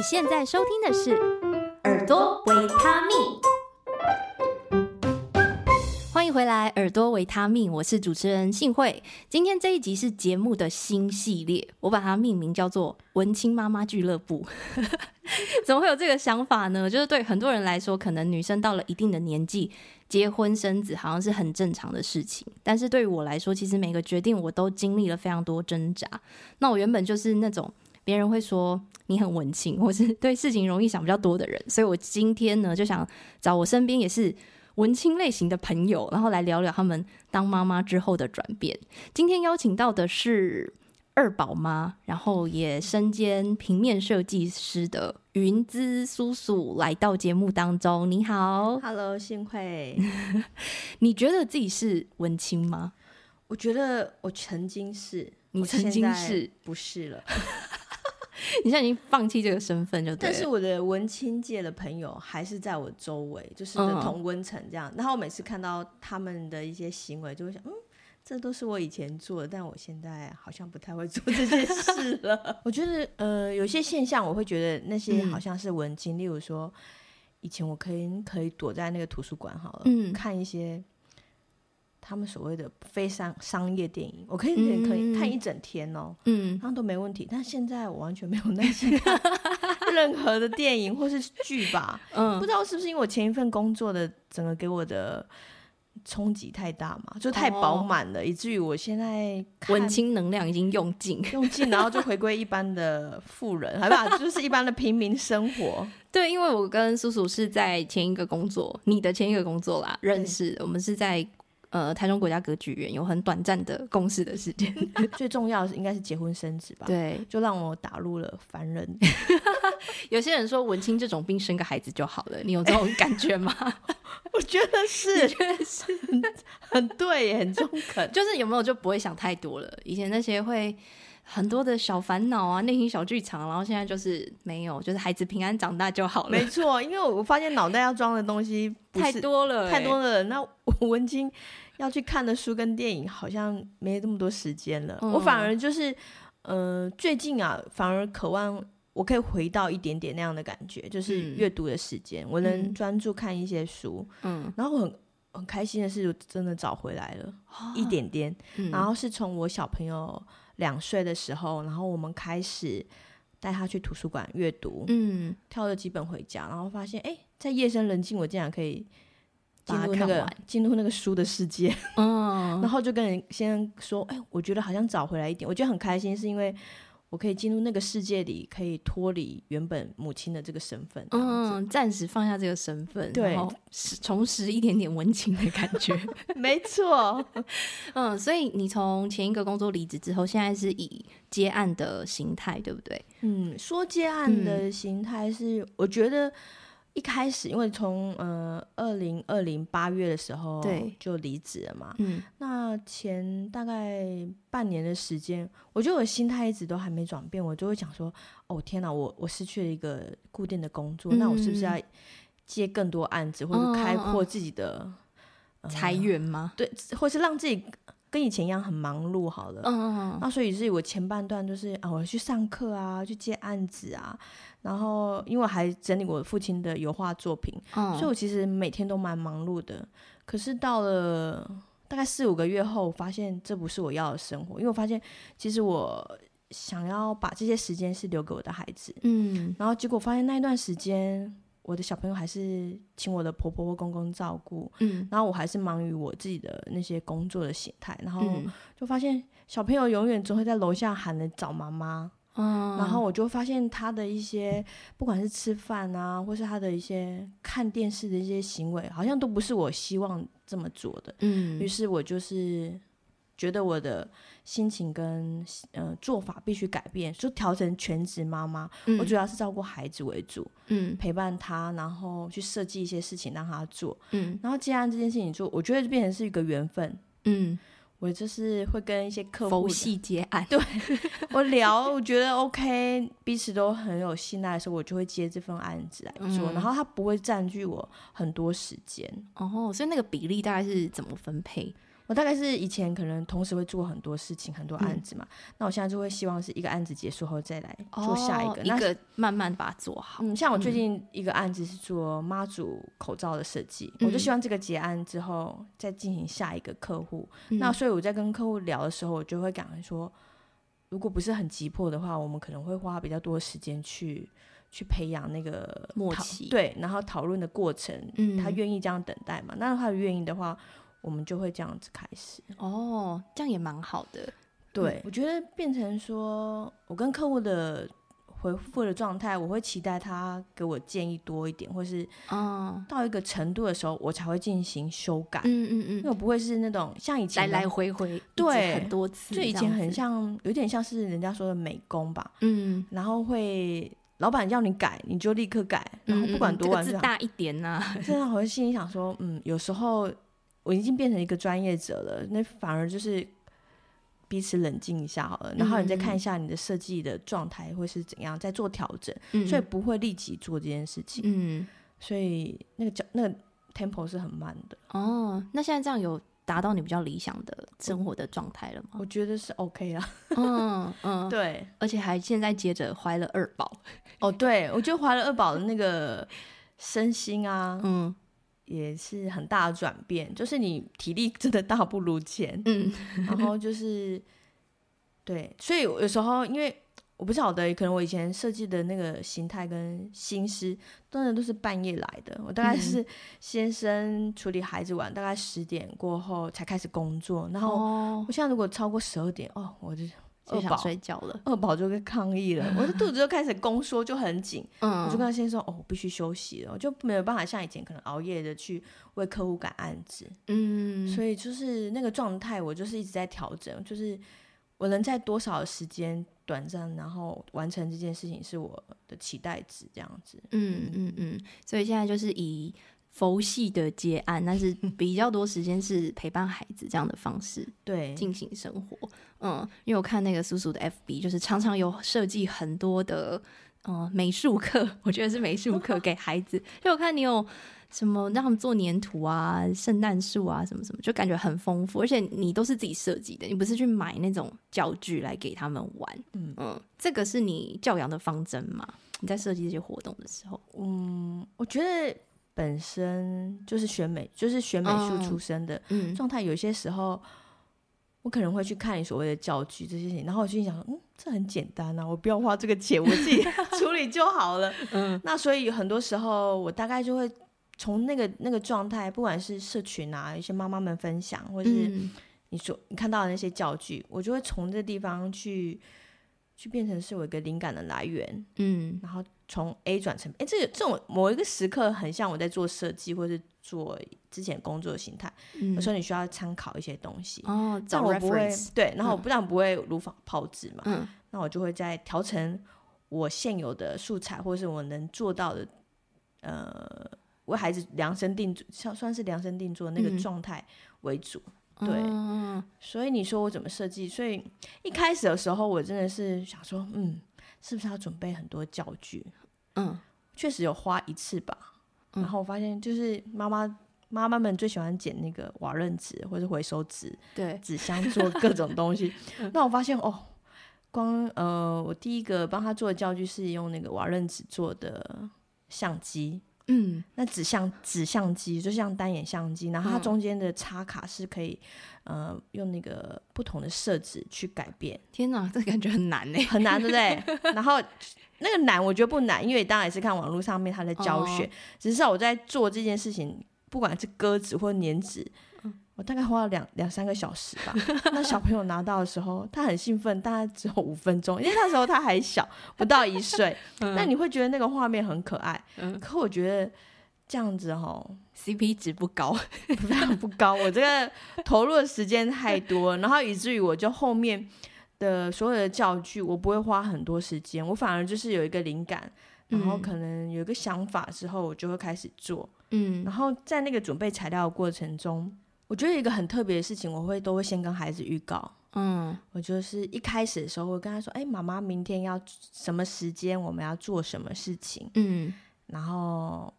你现在收听的是《耳朵维他命》，欢迎回来，《耳朵维他命》，我是主持人幸慧。今天这一集是节目的新系列，我把它命名叫做“文青妈妈俱乐部”。怎么会有这个想法呢？就是对很多人来说，可能女生到了一定的年纪，结婚生子好像是很正常的事情。但是对于我来说，其实每个决定我都经历了非常多挣扎。那我原本就是那种。别人会说你很文青，或是对事情容易想比较多的人，所以我今天呢就想找我身边也是文青类型的朋友，然后来聊聊他们当妈妈之后的转变。今天邀请到的是二宝妈，然后也身兼平面设计师的云姿叔叔来到节目当中。你好，Hello，幸会。你觉得自己是文青吗？我觉得我曾经是，你曾经是，不是了。你现在已经放弃这个身份，就对。但是我的文青界的朋友还是在我周围，就是同温层这样。嗯、然后我每次看到他们的一些行为，就会想，嗯，这都是我以前做的，但我现在好像不太会做这些事了。我觉得，呃，有些现象我会觉得那些好像是文青，嗯、例如说，以前我可以可以躲在那个图书馆好了，嗯，看一些。他们所谓的非商商业电影，我可以可以可以看一整天哦，嗯，然后都没问题。但现在我完全没有耐心看 任何的电影或是剧吧，嗯，不知道是不是因为我前一份工作的整个给我的冲击太大嘛，就太饱满了，哦、以至于我现在文青能量已经用尽，用尽，然后就回归一般的富人，好吧？就是一般的平民生活。对，因为我跟叔叔是在前一个工作，你的前一个工作啦，认识，我们是在。呃，台中国家歌剧院有很短暂的共事的时间，最重要的是应该是结婚生子吧？对，就让我打入了凡人。有些人说文青这种病生个孩子就好了，你有这种感觉吗？我觉得是，我觉得是很，很对，很中肯。就是有没有就不会想太多了。以前那些会很多的小烦恼啊，内心小剧场，然后现在就是没有，就是孩子平安长大就好了。没错，因为我发现脑袋要装的东西太多了，欸，太多了。那我文青。要去看的书跟电影好像没这么多时间了，嗯、我反而就是，呃，最近啊，反而渴望我可以回到一点点那样的感觉，就是阅读的时间，嗯、我能专注看一些书，嗯，然后我很很开心的是，真的找回来了，啊、一点点，嗯、然后是从我小朋友两岁的时候，然后我们开始带他去图书馆阅读，嗯，挑了几本回家，然后发现，哎，在夜深人静，我竟然可以。进入那个进入那个书的世界，嗯，然后就跟人先生说，哎，我觉得好像找回来一点，我觉得很开心，是因为我可以进入那个世界里，可以脱离原本母亲的这个身份，嗯，暂时放下这个身份，对，然后重拾一点点温情的感觉，没错，嗯，所以你从前一个工作离职之后，现在是以接案的形态，对不对？嗯，说接案的形态是，我觉得。一开始，因为从呃二零二零八月的时候就离职了嘛，嗯，那前大概半年的时间，我觉得我心态一直都还没转变，我就会想说，哦天哪，我我失去了一个固定的工作，嗯、那我是不是要接更多案子，或者开阔自己的裁员吗？对，或是让自己。跟以前一样很忙碌，好了，嗯，那所以是我前半段就是啊，我去上课啊，去接案子啊，然后因为我还整理我父亲的油画作品，嗯，所以我其实每天都蛮忙碌的。可是到了大概四五个月后，我发现这不是我要的生活，因为我发现其实我想要把这些时间是留给我的孩子，嗯，然后结果发现那一段时间。我的小朋友还是请我的婆婆或公公照顾，嗯，然后我还是忙于我自己的那些工作的形态，然后就发现小朋友永远只会在楼下喊着找妈妈，嗯，然后我就发现他的一些不管是吃饭啊，或是他的一些看电视的一些行为，好像都不是我希望这么做的，嗯，于是我就是。觉得我的心情跟呃做法必须改变，就调成全职妈妈。嗯、我主要是照顾孩子为主，嗯，陪伴他，然后去设计一些事情让他做，嗯，然后既然这件事情做，我觉得就变成是一个缘分，嗯，我就是会跟一些客户佛系接案，对 我聊，我觉得 OK，彼此都很有信赖的时候，我就会接这份案子来做，嗯、然后他不会占据我很多时间。哦，所以那个比例大概是怎么分配？我大概是以前可能同时会做很多事情，很多案子嘛。嗯、那我现在就会希望是一个案子结束后再来做下一个，哦、那一个慢慢把它做好。嗯，像我最近一个案子是做妈祖口罩的设计，嗯、我就希望这个结案之后再进行下一个客户。嗯、那所以我在跟客户聊的时候，我就会感觉说，如果不是很急迫的话，我们可能会花比较多的时间去去培养那个默契，对，然后讨论的过程，嗯、他愿意这样等待嘛？那他愿意的话。我们就会这样子开始哦，这样也蛮好的。对，嗯、我觉得变成说，我跟客户的回复的状态，我会期待他给我建议多一点，或是嗯，到一个程度的时候，我才会进行修改。嗯嗯嗯，因为我不会是那种像以前来来回回对很多次，就以前很像，有点像是人家说的美工吧。嗯，然后会老板要你改，你就立刻改，然后不管多晚，字大一点呐、啊。这样我会心里想说，嗯，有时候。我已经变成一个专业者了，那反而就是彼此冷静一下好了，然后你再看一下你的设计的状态会是怎样，再做调整，嗯、所以不会立即做这件事情。嗯，所以那个脚那个 tempo 是很慢的。哦，那现在这样有达到你比较理想的生活的状态了吗？我觉得是 OK 啦。嗯嗯，对，而且还现在接着怀了二宝。哦，对，我觉得怀了二宝的那个身心啊，嗯。也是很大的转变，就是你体力真的大不如前，嗯，然后就是，对，所以有时候因为我不晓得，可能我以前设计的那个形态跟心思，当然都是半夜来的。我大概是先生处理孩子完，大概十点过后才开始工作，然后我现在如果超过十二点，哦，我就。就想睡觉了，二宝就会抗议了，我的肚子就开始宫缩，就很紧。嗯，我就跟他先说，哦，我必须休息了，我就没有办法像以前可能熬夜的去为客户赶案子。嗯，所以就是那个状态，我就是一直在调整，就是我能在多少时间短暂，然后完成这件事情，是我的期待值，这样子。嗯嗯嗯，所以现在就是以。佛系的接案，但是 比较多时间是陪伴孩子这样的方式，对，进行生活。嗯，因为我看那个叔叔的 FB，就是常常有设计很多的嗯美术课，我觉得是美术课 给孩子。因为我看你有什么让他们做粘土啊、圣诞树啊什么什么，就感觉很丰富。而且你都是自己设计的，你不是去买那种教具来给他们玩。嗯嗯，这个是你教养的方针嘛？你在设计这些活动的时候，嗯，我觉得。本身就是学美，就是学美术出身的状态。有些时候，我可能会去看你所谓的教具这些事情，然后我心想，嗯，这很简单啊，我不要花这个钱，我自己 处理就好了。嗯，那所以很多时候，我大概就会从那个那个状态，不管是社群啊，一些妈妈们分享，或者是你说你看到的那些教具，我就会从这地方去。去变成是我一个灵感的来源，嗯，然后从 A 转成，哎，这个这种某一个时刻很像我在做设计或是做之前工作的心态，嗯，有时候你需要参考一些东西，哦，但我不会，对，然后我不但不会如法炮制嘛，嗯，那我就会在调成我现有的素材或是我能做到的，呃，为孩子量身定做，算算是量身定做那个状态为主。嗯对，嗯、所以你说我怎么设计？所以一开始的时候，我真的是想说，嗯，是不是要准备很多教具？嗯，确实有花一次吧。嗯、然后我发现，就是妈妈妈妈们最喜欢捡那个瓦楞纸或者回收纸，对，纸箱做各种东西。嗯、那我发现哦，光呃，我第一个帮他做的教具是用那个瓦楞纸做的相机。嗯，那指向指相机就像单眼相机，然后它中间的插卡是可以，嗯、呃，用那个不同的设置去改变。天哪，这感觉很难呢，很难，对不对？然后那个难，我觉得不难，因为当然也是看网络上面他的教学，哦、只是我在做这件事情，不管是割纸或粘纸。我大概花了两两三个小时吧。那小朋友拿到的时候，他很兴奋，大概只有五分钟，因为那时候他还小，不到一岁。那你会觉得那个画面很可爱，嗯、可我觉得这样子哈，CP 值不高，非常不高。我这个投入的时间太多，然后以至于我就后面的所有的教具，我不会花很多时间，我反而就是有一个灵感，然后可能有一个想法之后，我就会开始做。嗯，然后在那个准备材料的过程中。我觉得一个很特别的事情，我会都会先跟孩子预告。嗯，我就是一开始的时候会跟他说：“哎，妈妈明天要什么时间，我们要做什么事情。”嗯，然后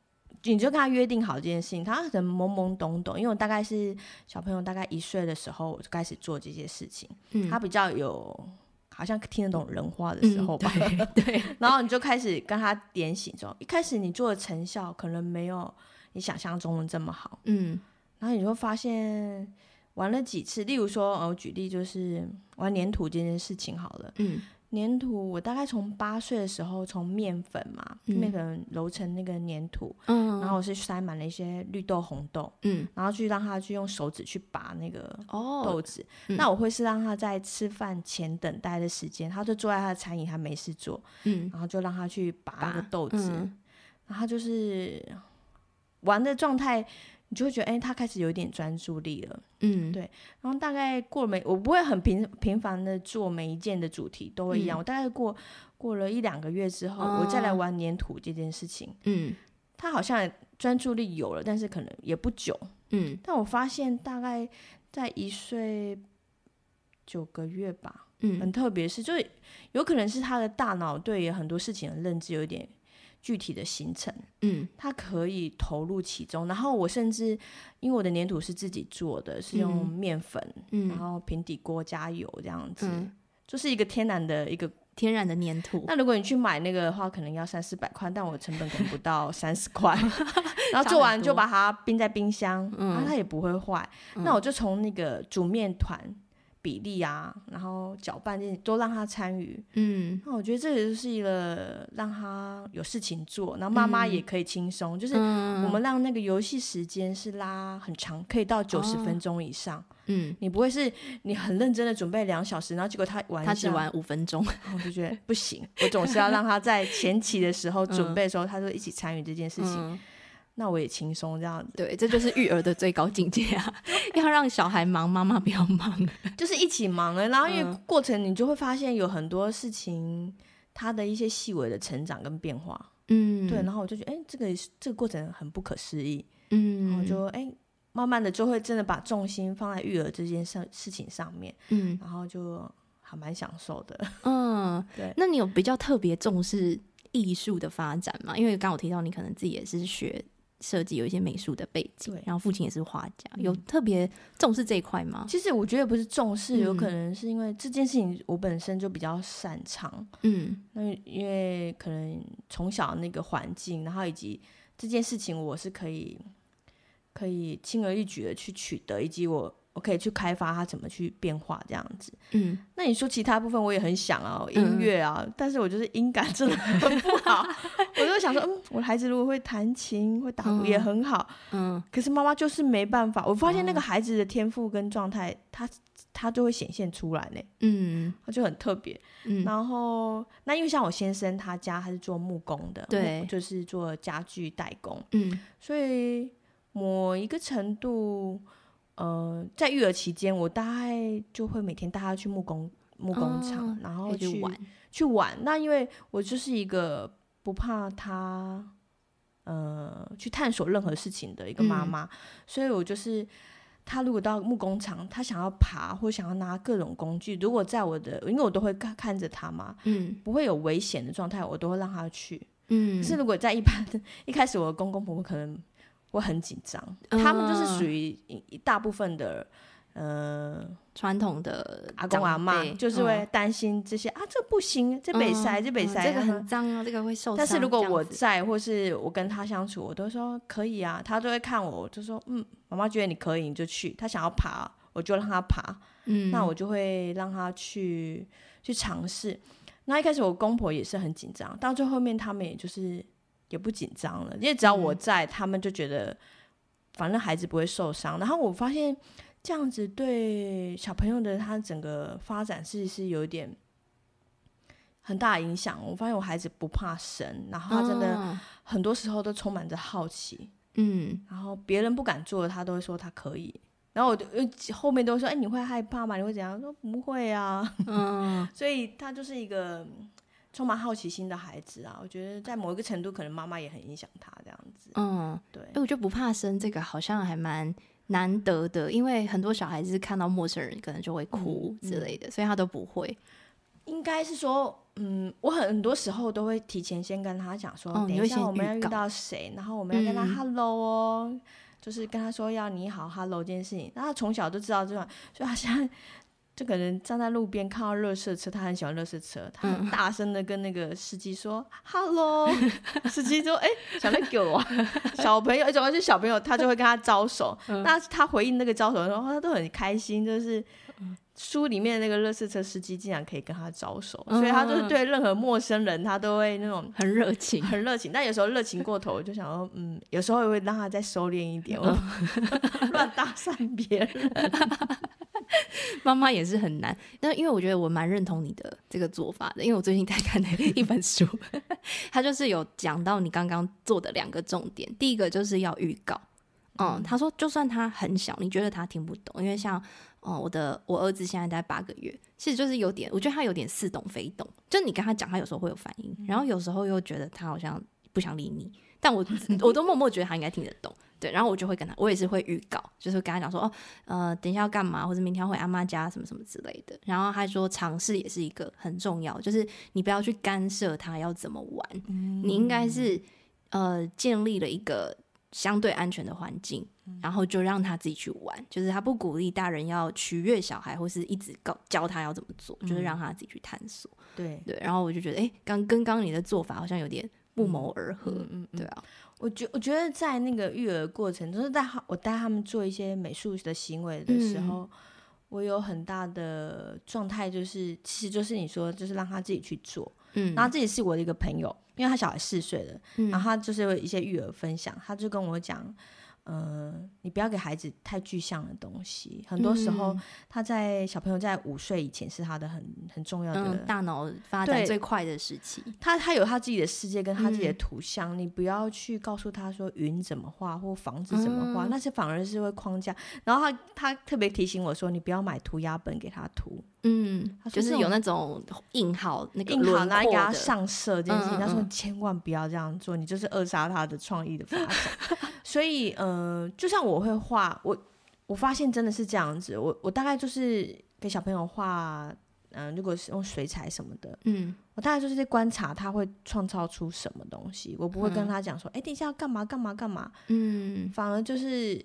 你就跟他约定好这件事情，他可能懵懵懂懂，因为我大概是小朋友大概一岁的时候，我就开始做这些事情。嗯，他比较有好像听得懂人话的时候吧。嗯、对，对 然后你就开始跟他点醒，说一开始你做的成效可能没有你想象中的这么好。嗯，然后你会发现玩了几次，例如说，我举例就是玩粘土这件事情好了。嗯。粘土，我大概从八岁的时候，从面粉嘛，面、嗯、粉揉成那个粘土，嗯，然后我是塞满了一些绿豆、红豆，嗯，然后去让他去用手指去拔那个豆子。那我会是让他在吃饭前等待的时间，他就坐在他的餐椅，他没事做，嗯，然后就让他去拔那个豆子，嗯、然后他就是玩的状态。你就会觉得，哎、欸，他开始有点专注力了，嗯，对。然后大概过了没，我不会很频频繁的做每一件的主题都会一样。嗯、我大概过过了一两个月之后，哦、我再来玩粘土这件事情，嗯，他好像专注力有了，但是可能也不久，嗯。但我发现大概在一岁九个月吧，嗯，很特别是，就是有可能是他的大脑对很多事情的认知有一点。具体的行程，嗯，他可以投入其中。然后我甚至，因为我的粘土是自己做的，是用面粉，嗯，然后平底锅加油这样子，嗯，就是一个天然的一个天然的粘土。那如果你去买那个的话，可能要三四百块，但我成本可能不到 三十块。然后做完就把它冰在冰箱，嗯，然后它也不会坏。嗯，那我就从那个煮面团。比例啊，然后搅拌这些都让他参与，嗯，那我觉得这也就是一个让他有事情做，然后妈妈也可以轻松，嗯、就是我们让那个游戏时间是拉很长，可以到九十分钟以上，嗯，你不会是你很认真的准备两小时，然后结果他玩他只玩五分钟，我就觉得不行，我总是要让他在前期的时候准备的时候，嗯、他就一起参与这件事情。嗯那我也轻松这样子，对，这就是育儿的最高境界啊！要让小孩忙，妈妈不要忙，就是一起忙了。然后因为过程你就会发现有很多事情，它的一些细微的成长跟变化，嗯，对。然后我就觉得，哎、欸，这个这个过程很不可思议，嗯，然后就哎、欸，慢慢的就会真的把重心放在育儿这件事事情上面，嗯，然后就还蛮享受的，嗯，对。那你有比较特别重视艺术的发展吗？因为刚刚我提到你可能自己也是学。设计有一些美术的背景，然后父亲也是画家，嗯、有特别重视这一块吗？其实我觉得不是重视，嗯、有可能是因为这件事情我本身就比较擅长，嗯，那因为可能从小那个环境，然后以及这件事情我是可以可以轻而易举的去取得，以及我。我可以去开发它怎么去变化这样子，嗯，那你说其他部分我也很想啊，音乐啊，嗯、但是我就是音感真的很不好，我就想说，嗯，我的孩子如果会弹琴会打鼓也很好，嗯，可是妈妈就是没办法，我发现那个孩子的天赋跟状态，他他就会显现出来呢，嗯，他就很特别，嗯，然后那因为像我先生他家他是做木工的，对，就是做家具代工，嗯，所以某一个程度。呃，在育儿期间，我大概就会每天带他去木工木工厂，哦、然后去去玩，去玩。那因为我就是一个不怕他呃去探索任何事情的一个妈妈，嗯、所以我就是他如果到木工厂，他想要爬或想要拿各种工具，如果在我的，因为我都会看看着他嘛，嗯，不会有危险的状态，我都会让他去，嗯。可是如果在一般 一开始，我的公公婆婆可能。我很紧张，嗯、他们就是属于一大部分的，呃，传统的阿公阿妈，就是会担心这些、嗯、啊，这不行，这北塞，这北塞，这个很脏啊，这个会受伤。但是如果我在，或是我跟他相处，我都说可以啊，他都会看我，我就说嗯，妈妈觉得你可以，你就去。他想要爬，我就让他爬，嗯，那我就会让他去去尝试。那一开始我公婆也是很紧张，到最后面他们也就是。也不紧张了，因为只要我在，嗯、他们就觉得反正孩子不会受伤。然后我发现这样子对小朋友的他整个发展是是有点很大影响。我发现我孩子不怕神，然后他真的很多时候都充满着好奇。嗯，然后别人不敢做的，他都会说他可以。然后我就后面都会说：“哎，你会害怕吗？你会怎样？”说不会啊。嗯，所以他就是一个。充满好奇心的孩子啊，我觉得在某一个程度，可能妈妈也很影响他这样子。嗯，对。哎，我就不怕生这个好像还蛮难得的，因为很多小孩子看到陌生人可能就会哭之类的，所以他都不会。应该是说，嗯，我很多时候都会提前先跟他讲说，哦、等一下我们要遇到谁，然后我们要跟他 hello 哦，嗯、就是跟他说要你好 hello 这件事情。那他从小都知道这种，所以他现在。就可能站在路边看到垃圾车，他很喜欢垃圾车，他很大声的跟那个司机说、嗯、“hello”，司机说：“哎、欸，小朋友，小朋友，主要是小朋友，他就会跟他招手。嗯、那他回应那个招手的时候，他都很开心，就是书里面的那个垃圾车司机竟然可以跟他招手，嗯、所以他就是对任何陌生人，他都会那种很热情，很热情。但有时候热情过头，我就想说，嗯，有时候也会让他再收敛一点，乱、嗯、搭讪别人。” 妈妈也是很难，但因为我觉得我蛮认同你的这个做法的，因为我最近在看的一本书，他就是有讲到你刚刚做的两个重点，第一个就是要预告，嗯，他说就算他很小，你觉得他听不懂，因为像哦、嗯，我的我儿子现在大概八个月，其实就是有点，我觉得他有点似懂非懂，就你跟他讲，他有时候会有反应，然后有时候又觉得他好像不想理你，但我我都默默觉得他应该听得懂。对，然后我就会跟他，我也是会预告，就是跟他讲说，哦，呃，等一下要干嘛，或者明天要回阿妈家什么什么之类的。然后他说，尝试也是一个很重要，就是你不要去干涉他要怎么玩，嗯、你应该是呃建立了一个相对安全的环境，然后就让他自己去玩。就是他不鼓励大人要取悦小孩，或是一直告教他要怎么做，就是让他自己去探索。嗯、对对，然后我就觉得，哎，刚跟刚你的做法好像有点不谋而合，嗯嗯，对啊。我觉我觉得在那个育儿过程，就是带我带他们做一些美术的行为的时候，嗯、我有很大的状态，就是其实就是你说，就是让他自己去做，嗯，然后这也是我的一个朋友，因为他小孩四岁了，嗯、然后他就是有一些育儿分享，他就跟我讲。嗯、呃，你不要给孩子太具象的东西。很多时候，他在小朋友在五岁以前是他的很很重要的、嗯、大脑发展最快的时期。他他有他自己的世界跟他自己的图像，嗯、你不要去告诉他说云怎么画或房子怎么画，嗯、那是反而是会框架。然后他他特别提醒我说，你不要买涂鸦本给他涂。嗯，就是有那种印好那个印好拿给他上色这件事情，他说千万不要这样做，你就是扼杀他的创意的发展。所以，嗯、呃，就像我会画，我我发现真的是这样子。我我大概就是给小朋友画，嗯、呃，如果是用水彩什么的，嗯，我大概就是在观察他会创造出什么东西。我不会跟他讲说，哎、嗯，等一下要干嘛干嘛干嘛，嗯，反而就是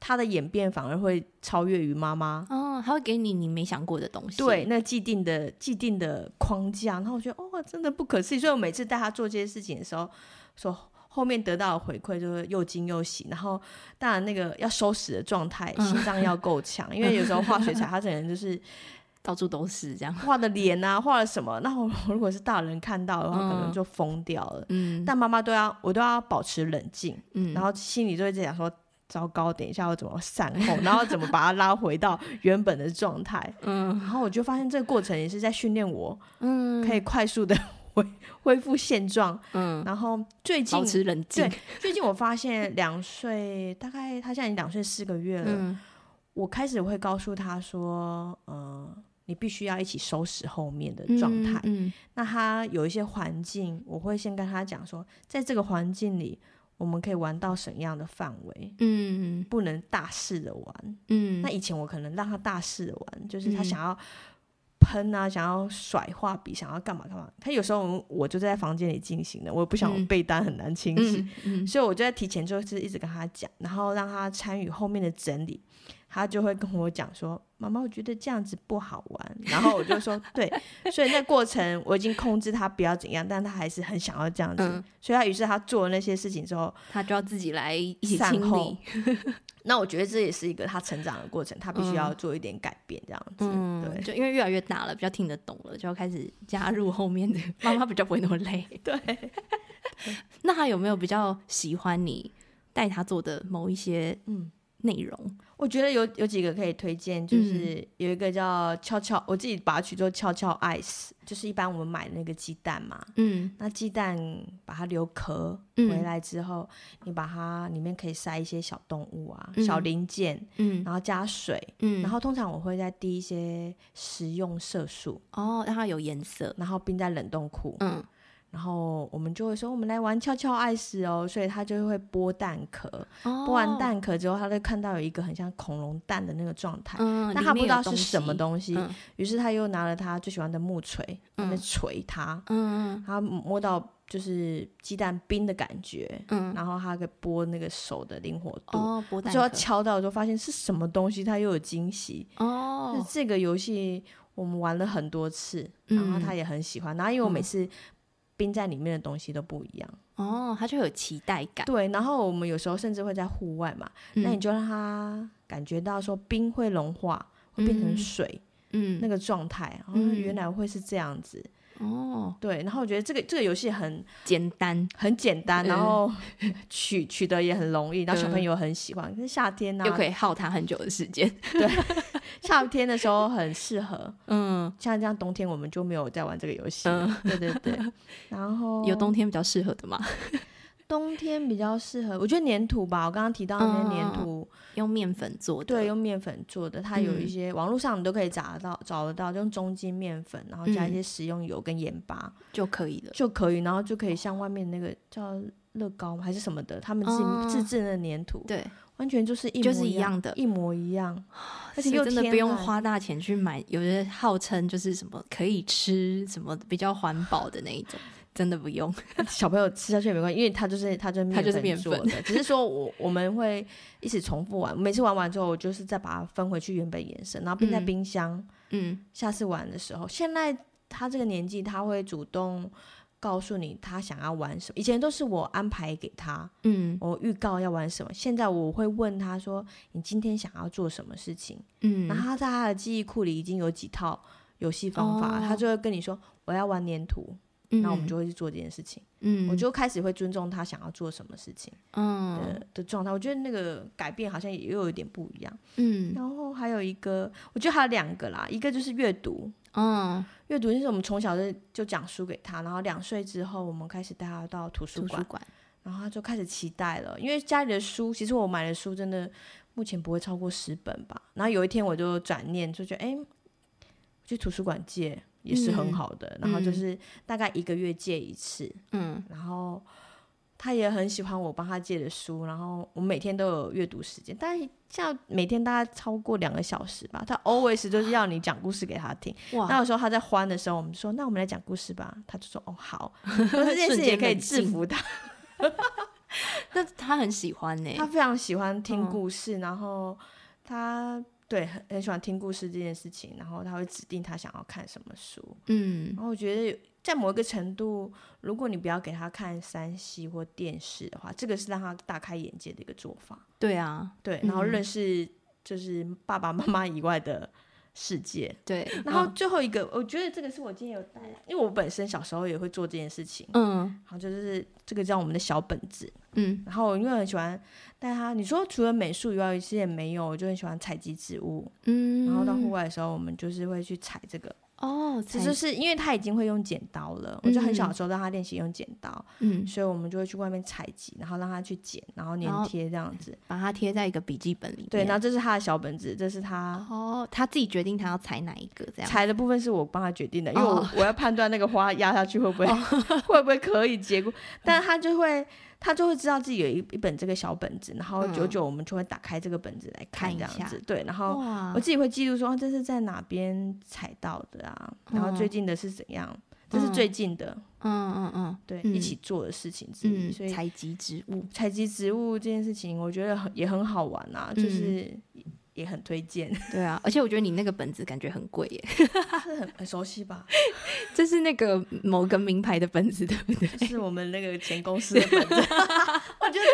他的演变反而会超越于妈妈。哦，他会给你你没想过的东西，对，那既定的既定的框架。然后我觉得，哦，真的不可思议。所以我每次带他做这些事情的时候，说。后面得到的回馈就是又惊又喜，然后当然那个要收拾的状态，心脏要够强，嗯、因为有时候画水彩，他整个人就是到处都是这样，画的脸啊，画了什么，那我如果是大人看到的话，可能就疯掉了。嗯，但妈妈都要，我都要保持冷静，嗯，然后心里就会在想说，糟糕，等一下我怎么善后，然后怎么把它拉回到原本的状态，嗯，然后我就发现这个过程也是在训练我，嗯，可以快速的。恢恢复现状，嗯，然后最近保持冷静。对，最近我发现两岁，大概他现在已经两岁四个月了。嗯，我开始会告诉他说，呃，你必须要一起收拾后面的状态。嗯，嗯，那他有一些环境，我会先跟他讲说，在这个环境里，我们可以玩到什么样的范围？嗯，不能大肆的玩。嗯，那以前我可能让他大肆的玩，就是他想要。喷啊！想要甩画笔，想要干嘛干嘛。他有时候我就在房间里进行的，我也不想我被单很难清洗，嗯嗯嗯、所以我就在提前就是一直跟他讲，然后让他参与后面的整理。他就会跟我讲说：“妈妈，我觉得这样子不好玩。”然后我就说：“ 对。”所以那过程我已经控制他不要怎样，但他还是很想要这样子。嗯、所以他于是他做了那些事情之后，他就要自己来一起清理。那我觉得这也是一个他成长的过程，他必须要做一点改变，这样子。嗯、对，就因为越来越大了，比较听得懂了，就要开始加入后面的妈妈，比较不会那么累。对。那他有没有比较喜欢你带他做的某一些嗯？内容，我觉得有有几个可以推荐，就是有一个叫悄悄，嗯、我自己把它取作悄悄 ice，就是一般我们买的那个鸡蛋嘛，嗯，那鸡蛋把它留壳回来之后，嗯、你把它里面可以塞一些小动物啊、嗯、小零件，嗯，然后加水，嗯，然后通常我会再滴一些食用色素，哦，让它有颜色，然后冰在冷冻库，嗯。然后我们就会说，我们来玩悄悄爱死哦，所以他就会剥蛋壳，剥、oh. 完蛋壳之后，他就看到有一个很像恐龙蛋的那个状态，嗯、但他不知道是什么东西，嗯、于是他又拿了他最喜欢的木锤，在那锤它，嗯，他摸到就是鸡蛋冰的感觉，嗯，然后他给剥那个手的灵活度，哦，剥蛋壳，就要敲到就发现是什么东西，他又有惊喜，哦，就是这个游戏我们玩了很多次，然后他也很喜欢，然后因为我每次。冰在里面的东西都不一样。哦，它就有期待感。对，然后我们有时候甚至会在户外嘛，嗯、那你就让他感觉到说冰会融化，会变成水，嗯，那个状态，然后原来会是这样子。嗯哦，对，然后我觉得这个这个游戏很简单，很简单，然后 取取得也很容易，然后小朋友很喜欢。可是夏天呢，又可以耗他很久的时间。对，夏天的时候很适合。嗯，像这样冬天我们就没有在玩这个游戏。嗯，对对对。然后有冬天比较适合的吗？冬天比较适合，我觉得粘土吧。我刚刚提到那些粘土，用面粉做的，对，用面粉做的。它有一些网络上你都可以找得到，找得到，就用中筋面粉，然后加一些食用油跟盐巴就可以了，就可以，然后就可以像外面那个叫乐高还是什么的，他们自自制的粘土，对，完全就是一就是一样的，一模一样，而且又真的不用花大钱去买，有的号称就是什么可以吃，什么比较环保的那一种。真的不用，小朋友吃下去也没关系，因为他就是他就是面粉做的，只是说我我们会一起重复玩，每次玩完之后，我就是再把它分回去原本颜色，然后冰在冰箱。嗯，下次玩的时候，现在他这个年纪，他会主动告诉你他想要玩什么。以前都是我安排给他，嗯，我预告要玩什么。现在我会问他说：“你今天想要做什么事情？”嗯，然后他在他的记忆库里已经有几套游戏方法，他就会跟你说：“我要玩粘土。”那我们就会去做这件事情，嗯，我就开始会尊重他想要做什么事情，嗯的的状态。我觉得那个改变好像也又有一点不一样，嗯。然后还有一个，我觉得还有两个啦，一个就是阅读，嗯，阅读就是我们从小就就讲书给他，然后两岁之后我们开始带他到图书馆，图书馆，然后他就开始期待了，因为家里的书，其实我买的书真的目前不会超过十本吧。然后有一天我就转念，就觉得哎，去图书馆借。也是很好的，嗯、然后就是大概一个月借一次，嗯，然后他也很喜欢我帮他借的书，然后我们每天都有阅读时间，但是像每天大概超过两个小时吧，他 always 就是要你讲故事给他听。哇，那有时候他在欢的时候，我们说那我们来讲故事吧，他就说哦好，可是这件事也可以制服他，那他很喜欢呢，他非常喜欢听故事，嗯、然后他。对，很很喜欢听故事这件事情，然后他会指定他想要看什么书，嗯，然后我觉得在某一个程度，如果你不要给他看三 C 或电视的话，这个是让他大开眼界的一个做法。对啊，对，然后认识就是爸爸妈妈以外的世界。对，然后最后一个，我觉得这个是我今天有带来，因为我本身小时候也会做这件事情，嗯，然后就是这个叫我们的小本子。嗯，然后因为很喜欢带它，你说除了美术以外，其实也没有，我就很喜欢采集植物。嗯，然后到户外的时候，我们就是会去采这个。哦，其实是因为他已经会用剪刀了，我就很小的时候让他练习用剪刀。嗯，所以我们就会去外面采集，然后让他去剪，然后粘贴这样子，把它贴在一个笔记本里面。对，然后这是他的小本子，这是他哦，他自己决定他要采哪一个这样。采的部分是我帮他决定的，因为我我要判断那个花压下去会不会会不会可以结果，但他就会。他就会知道自己有一一本这个小本子，然后久久我们就会打开这个本子来看这样子，嗯、对，然后我自己会记录说这是在哪边采到的啊，嗯、然后最近的是怎样，嗯、这是最近的，嗯。嗯嗯，对，嗯、一起做的事情之一，嗯、所以采集植物，采集植物这件事情我觉得很也很好玩啊，就是。嗯也很推荐，对啊，而且我觉得你那个本子感觉很贵耶，是很很熟悉吧？这是那个某个名牌的本子，对不对？是我们那个前公司的本子，我觉得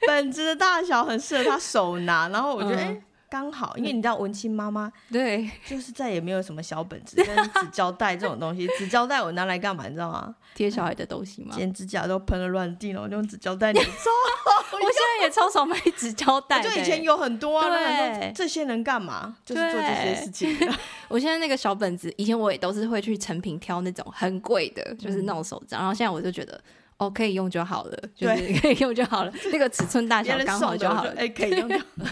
那个本子的大小很适合他手拿，然后我觉得哎。嗯刚好，因为你知道文青妈妈对，就是再也没有什么小本子跟纸胶带这种东西。纸胶带我拿来干嘛？你知道吗？贴小孩的东西吗？剪指甲都喷了乱地了，我就用纸胶带粘。我现在也超少买纸胶带，就以前有很多啊。对，这些能干嘛？就是做这些事情。我现在那个小本子，以前我也都是会去成品挑那种很贵的，就是那种手账。然后现在我就觉得。哦，可以用就好了，就是可以用就好了，那个尺寸大小刚好就好了，哎，可以用就好了。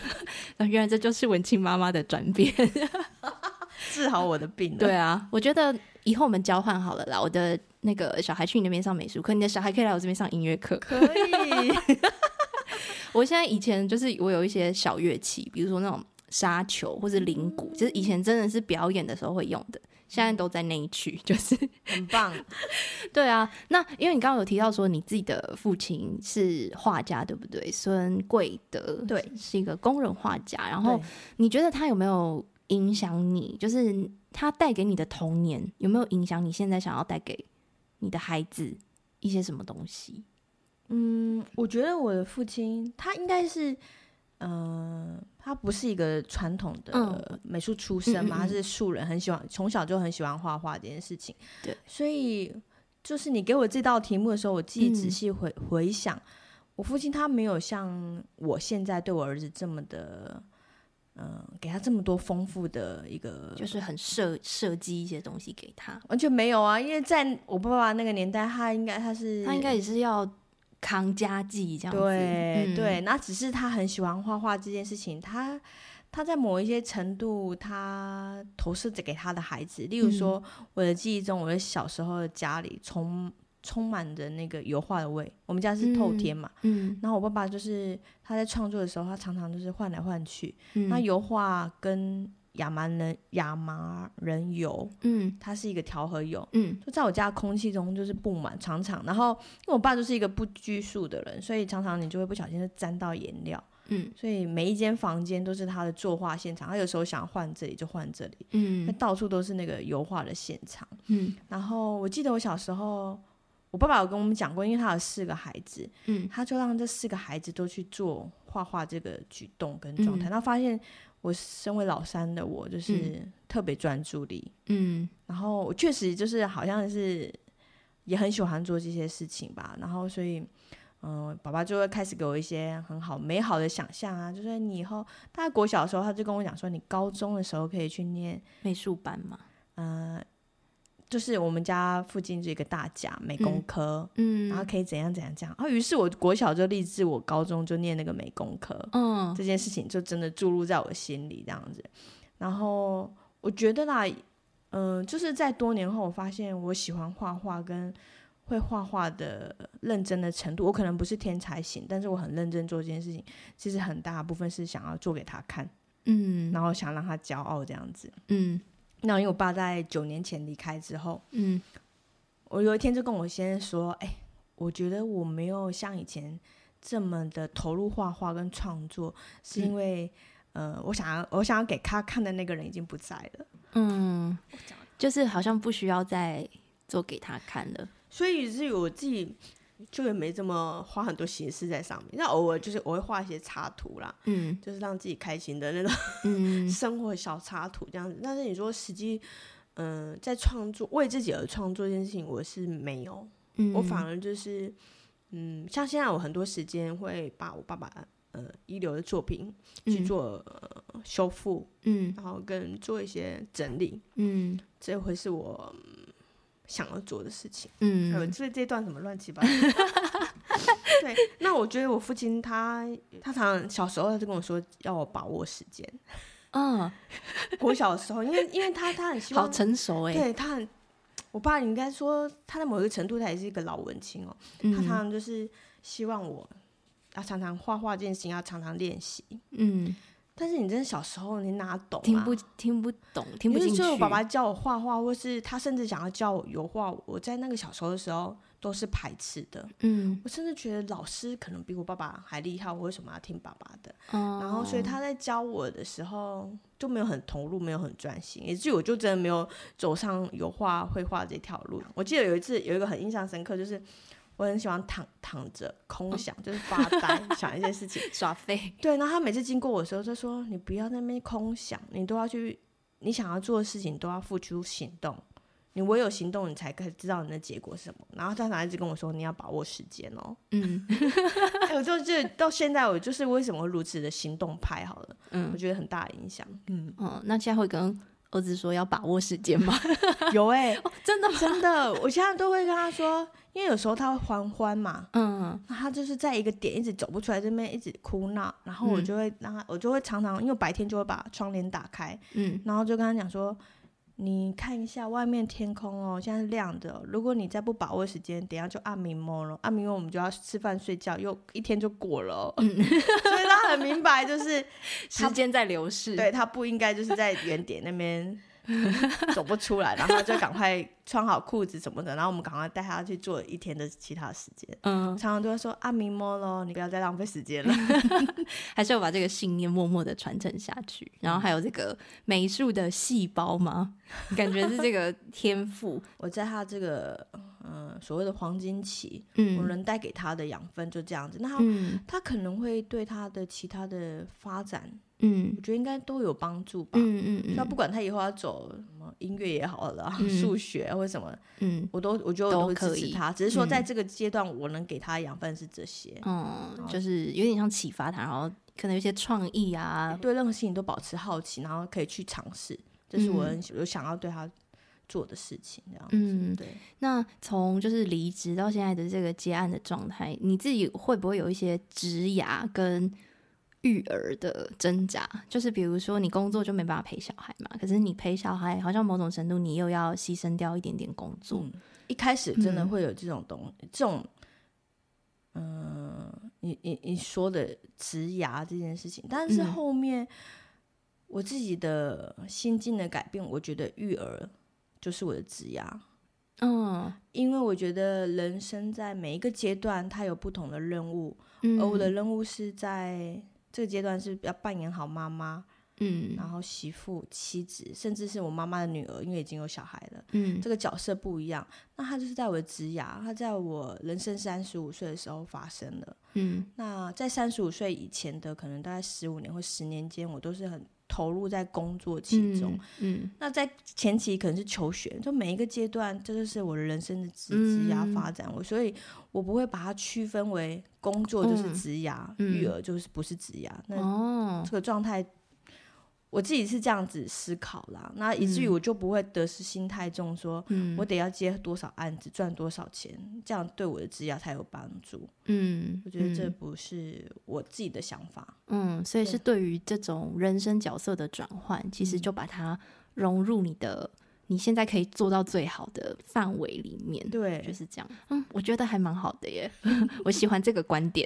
那 原来这就是文青妈妈的转变，治好我的病。对啊，我觉得以后我们交换好了啦。我的那个小孩去你那边上美术课，你的小孩可以来我这边上音乐课。可以。我现在以前就是我有一些小乐器，比如说那种沙球或者铃鼓，就是以前真的是表演的时候会用的。现在都在那一区，就是很棒。对啊，那因为你刚刚有提到说你自己的父亲是画家，对不对？孙贵德，对，是一个工人画家。然后你觉得他有没有影响你？就是他带给你的童年有没有影响你现在想要带给你的孩子一些什么东西？嗯，我觉得我的父亲他应该是。嗯、呃，他不是一个传统的美术出身嘛，嗯、他是素人，很喜欢从小就很喜欢画画这件事情。对，所以就是你给我这道题目的时候，我自己仔细回、嗯、回想，我父亲他没有像我现在对我儿子这么的，嗯、呃，给他这么多丰富的一个，就是很设设计一些东西给他，完全没有啊，因为在我爸爸那个年代，他应该他是他应该也是要。扛家计这样子，对、嗯、对，那只是他很喜欢画画这件事情，他他在某一些程度，他投射着给他的孩子，例如说，嗯、我的记忆中，我的小时候的家里充充满着那个油画的味，我们家是透天嘛，嗯，然后我爸爸就是他在创作的时候，他常常就是换来换去，嗯、那油画跟。亚麻仁亚麻仁油，嗯，它是一个调和油，嗯，就在我家空气中就是布满常常，然后因为我爸就是一个不拘束的人，所以常常你就会不小心就沾到颜料，嗯，所以每一间房间都是他的作画现场，他有时候想换这里就换这里，嗯，那到处都是那个油画的现场，嗯，然后我记得我小时候，我爸爸有跟我们讲过，因为他有四个孩子，嗯，他就让这四个孩子都去做画画这个举动跟状态，他发现。我身为老三的我，就是特别专注力，嗯，然后我确实就是好像是也很喜欢做这些事情吧，然后所以，嗯、呃，爸爸就会开始给我一些很好美好的想象啊，就是你以后大概国小的时候，他就跟我讲说，你高中的时候可以去念美术班嘛，嗯、呃。就是我们家附近这个大甲美工科，嗯，然后可以怎样怎样这样，然后于是我国小就立志，我高中就念那个美工科，嗯，这件事情就真的注入在我心里这样子。然后我觉得啦，嗯、呃，就是在多年后，我发现我喜欢画画跟会画画的认真的程度，我可能不是天才型，但是我很认真做这件事情，其实很大部分是想要做给他看，嗯，然后想让他骄傲这样子，嗯。那因为我爸在九年前离开之后，嗯，我有一天就跟我先生说，哎、欸，我觉得我没有像以前这么的投入画画跟创作，是因为，嗯、呃，我想要我想要给他看的那个人已经不在了，嗯，就是好像不需要再做给他看了，所以是我自己。就也没这么花很多心思在上面，那偶尔就是我会画一些插图啦，嗯，就是让自己开心的那种，嗯，生活小插图这样子。但是你说实际，嗯、呃，在创作为自己而创作这件事情，我是没有，嗯，我反而就是，嗯，像现在我很多时间会把我爸爸呃遗留的作品去做、呃、修复，嗯，然后跟做一些整理，嗯，这会是我。想要做的事情，嗯，所以这段什么乱七八糟。对，那我觉得我父亲他他常常小时候他就跟我说要我把握时间，嗯，我小时候因为因为他他很希望好成熟哎，对他很，我爸应该说他在某一个程度他也是一个老文青哦，嗯、他常常就是希望我要常常画画这件事情要常常练习，嗯。但是你真的小时候你哪懂啊？听不听不懂，听不进去。就是我爸爸教我画画，或是他甚至想要教我油画，我在那个小时候的时候都是排斥的。嗯，我甚至觉得老师可能比我爸爸还厉害，我为什么要听爸爸的？嗯，然后所以他在教我的时候就没有很投入，没有很专心，以至于我就真的没有走上油画绘画这条路。我记得有一次有一个很印象深刻，就是。我很喜欢躺躺着空想，就是发呆，想一些事情 耍废。对，然后他每次经过我的时候，就说：“你不要在那边空想，你都要去，你想要做的事情都要付出行动。你唯有行动，你才可以知道你的结果是什么。”然后他还一直跟我说：“你要把握时间哦。”嗯，哎，我就是到现在，我就是为什么如此的行动派好了。嗯，我觉得很大影响。嗯，哦，那现在会跟儿子说要把握时间吗？有哎、欸哦，真的吗？真的，我现在都会跟他说。因为有时候他会欢欢嘛，嗯，他就是在一个点一直走不出来，这边一直哭闹，然后我就会让他，嗯、我就会常常因为白天就会把窗帘打开，嗯，然后就跟他讲说，你看一下外面天空哦，现在是亮的哦。如果你再不把握时间，等下就暗暝摸了，暗暝摸我们就要吃饭睡觉，又一天就过了哦。嗯，所以他很明白，就是 时间在流逝。对，他不应该就是在原点那边。走不出来，然后就赶快穿好裤子什么的，然后我们赶快带他去做一天的其他时间。嗯，常常都会说阿明摸咯，你不要再浪费时间了，还是要把这个信念默默的传承下去。然后还有这个美术的细胞吗？感觉是这个天赋。我在他这个嗯所谓的黄金期，嗯，我能带给他的养分就这样子。那他、嗯、他可能会对他的其他的发展。嗯，我觉得应该都有帮助吧。嗯嗯嗯。那不管他以后要走什么音乐也好了，数、嗯、学或者什么，嗯，我都我觉得我都会支持他。只是说在这个阶段，我能给他的养分是这些。嗯，就是有点像启发他，然后可能有些创意啊，对任何事情都保持好奇，然后可以去尝试，这是我很有想要对他做的事情。这样子，嗯，对。那从就是离职到现在的这个接案的状态，你自己会不会有一些职涯跟？育儿的挣扎，就是比如说你工作就没办法陪小孩嘛，可是你陪小孩好像某种程度你又要牺牲掉一点点工作。嗯、一开始真的会有这种东、嗯、这种，嗯、呃，你你你说的职涯这件事情，但是后面我自己的心境的改变，我觉得育儿就是我的职涯。嗯，因为我觉得人生在每一个阶段，它有不同的任务，嗯、而我的任务是在。这个阶段是要扮演好妈妈，嗯，然后媳妇、妻子，甚至是我妈妈的女儿，因为已经有小孩了，嗯，这个角色不一样。那他就是在我的职涯，他在我人生三十五岁的时候发生了，嗯，那在三十五岁以前的可能大概十五年或十年间，我都是很投入在工作其中，嗯，嗯，那在前期可能是求学，就每一个阶段，这就是我的人生的职职涯发展，我所以。我不会把它区分为工作就是职涯，嗯、育儿就是不是职涯。嗯、那这个状态，我自己是这样子思考啦。那以至于我就不会得失心太重，说我得要接多少案子赚多少钱，这样对我的职业才有帮助。嗯，我觉得这不是我自己的想法。嗯，所以是对于这种人生角色的转换，其实就把它融入你的。你现在可以做到最好的范围里面，对，就是这样。嗯，我觉得还蛮好的耶，我喜欢这个观点。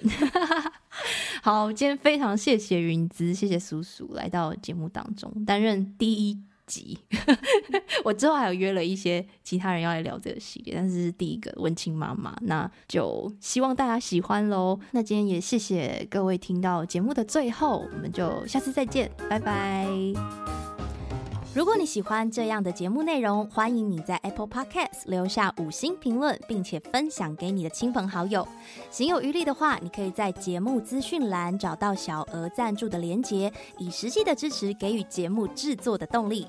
好，今天非常谢谢云芝，谢谢叔叔来到节目当中担任第一集。我之后还有约了一些其他人要来聊这个系列，但是是第一个文青妈妈，那就希望大家喜欢喽。那今天也谢谢各位听到节目的最后，我们就下次再见，拜拜。如果你喜欢这样的节目内容，欢迎你在 Apple Podcast 留下五星评论，并且分享给你的亲朋好友。行有余力的话，你可以在节目资讯栏找到小额赞助的连结，以实际的支持给予节目制作的动力。